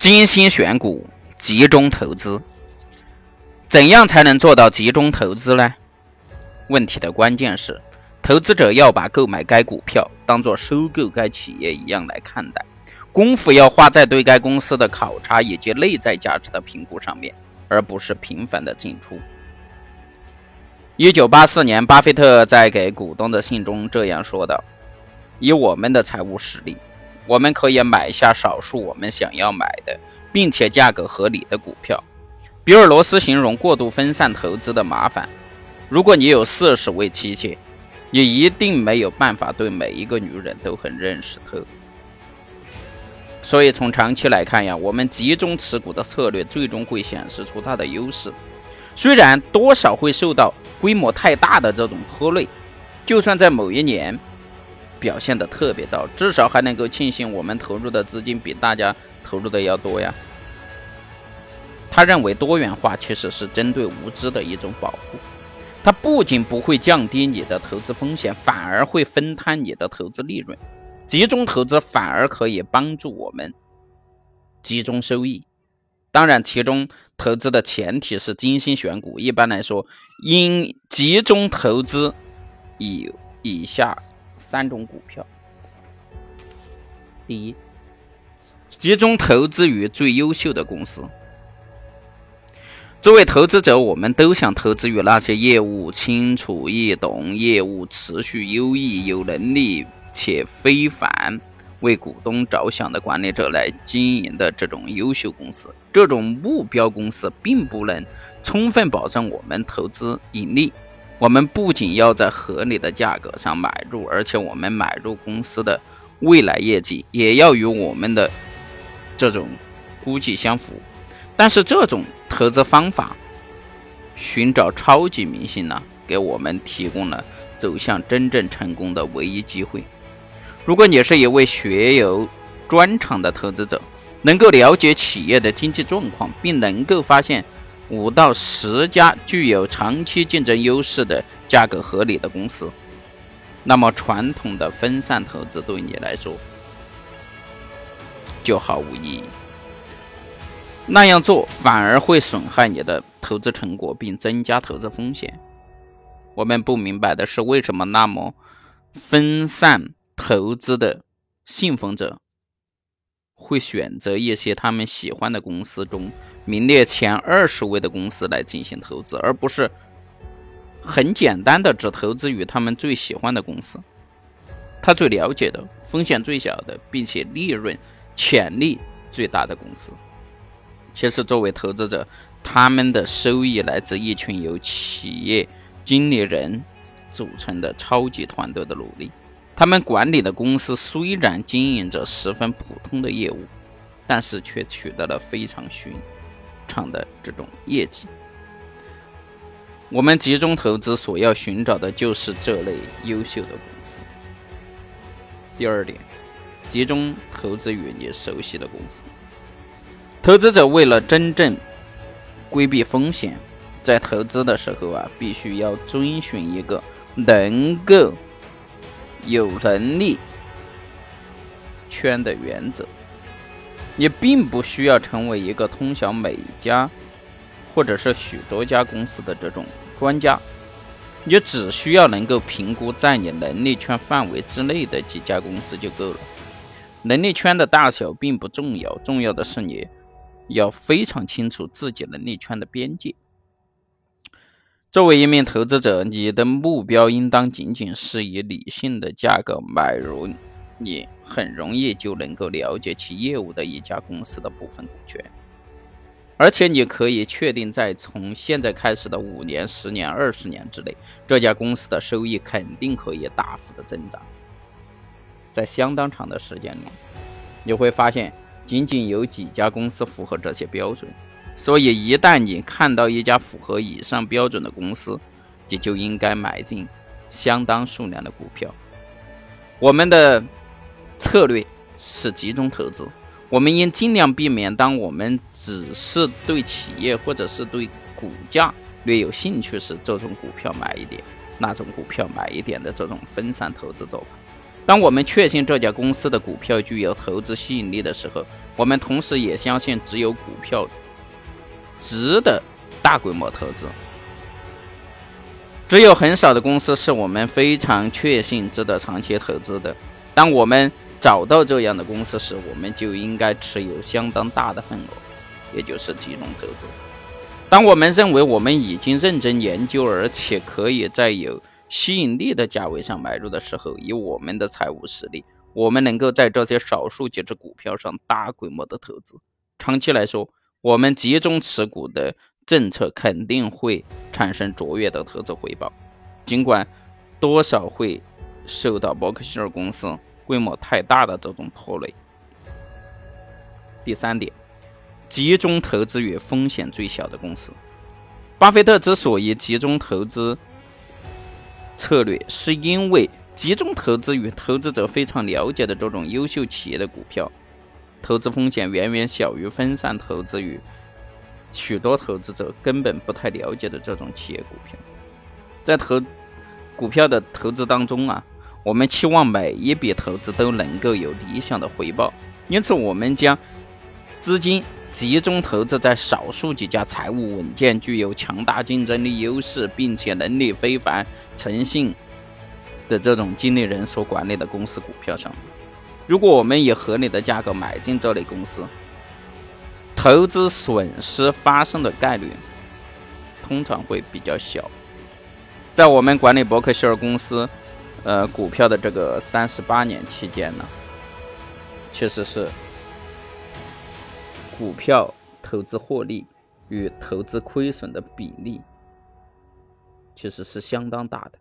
精心选股，集中投资。怎样才能做到集中投资呢？问题的关键是，投资者要把购买该股票当做收购该企业一样来看待，功夫要花在对该公司的考察以及内在价值的评估上面，而不是频繁的进出。一九八四年，巴菲特在给股东的信中这样说道：“以我们的财务实力。”我们可以买下少数我们想要买的，并且价格合理的股票。比尔·罗斯形容过度分散投资的麻烦：如果你有四十位妻妾，你一定没有办法对每一个女人都很认识透。所以从长期来看呀，我们集中持股的策略最终会显示出它的优势，虽然多少会受到规模太大的这种拖累。就算在某一年。表现的特别糟，至少还能够庆幸我们投入的资金比大家投入的要多呀。他认为多元化其实是针对无知的一种保护，它不仅不会降低你的投资风险，反而会分摊你的投资利润。集中投资反而可以帮助我们集中收益。当然，其中投资的前提是精心选股。一般来说，应集中投资以以下。三种股票。第一，集中投资于最优秀的公司。作为投资者，我们都想投资于那些业务清楚易懂、业务持续优异、有能力且非凡、为股东着想的管理者来经营的这种优秀公司。这种目标公司并不能充分保证我们投资盈利。我们不仅要在合理的价格上买入，而且我们买入公司的未来业绩也要与我们的这种估计相符。但是这种投资方法，寻找超级明星呢，给我们提供了走向真正成功的唯一机会。如果你是一位学有专长的投资者，能够了解企业的经济状况，并能够发现。五到十家具有长期竞争优势的价格合理的公司，那么传统的分散投资对你来说就毫无意义。那样做反而会损害你的投资成果，并增加投资风险。我们不明白的是，为什么那么分散投资的信奉者？会选择一些他们喜欢的公司中名列前二十位的公司来进行投资，而不是很简单的只投资于他们最喜欢的公司，他最了解的、风险最小的，并且利润潜力最大的公司。其实，作为投资者，他们的收益来自一群由企业经理人组成的超级团队的努力。他们管理的公司虽然经营着十分普通的业务，但是却取得了非常寻常的这种业绩。我们集中投资所要寻找的就是这类优秀的公司。第二点，集中投资于你熟悉的公司。投资者为了真正规避风险，在投资的时候啊，必须要遵循一个能够。有能力圈的原则，你并不需要成为一个通晓每家或者是许多家公司的这种专家，你只需要能够评估在你能力圈范围之内的几家公司就够了。能力圈的大小并不重要，重要的是你要非常清楚自己能力圈的边界。作为一名投资者，你的目标应当仅仅是以理性的价格买入你很容易就能够了解其业务的一家公司的部分股权，而且你可以确定，在从现在开始的五年、十年、二十年之内，这家公司的收益肯定可以大幅的增长。在相当长的时间里，你会发现，仅仅有几家公司符合这些标准。所以，一旦你看到一家符合以上标准的公司，你就应该买进相当数量的股票。我们的策略是集中投资，我们应尽量避免当我们只是对企业或者是对股价略有兴趣时，这种股票买一点，那种股票买一点的这种分散投资做法。当我们确信这家公司的股票具有投资吸引力的时候，我们同时也相信只有股票值得大规模投资。只有很少的公司是我们非常确信值得长期投资的。当我们找到这样的公司时，我们就应该持有相当大的份额，也就是集中投资。当我们认为我们已经认真研究，而且可以在有吸引力的价位上买入的时候，以我们的财务实力，我们能够在这些少数几只股票上大规模的投资。长期来说，我们集中持股的政策肯定会产生卓越的投资回报，尽管多少会受到伯克希尔公司规模太大的这种拖累。第三点。集中投资于风险最小的公司。巴菲特之所以集中投资策略，是因为集中投资于投资者非常了解的这种优秀企业的股票，投资风险远远小于分散投资于许多投资者根本不太了解的这种企业股票。在投股票的投资当中啊，我们期望每一笔投资都能够有理想的回报，因此我们将资金。集中投资在少数几家财务稳健、具有强大竞争力优势，并且能力非凡、诚信的这种经理人所管理的公司股票上。如果我们以合理的价格买进这类公司，投资损失发生的概率通常会比较小。在我们管理伯克希尔公司呃股票的这个三十八年期间呢，确实是。股票投资获利与投资亏损的比例其实是相当大的。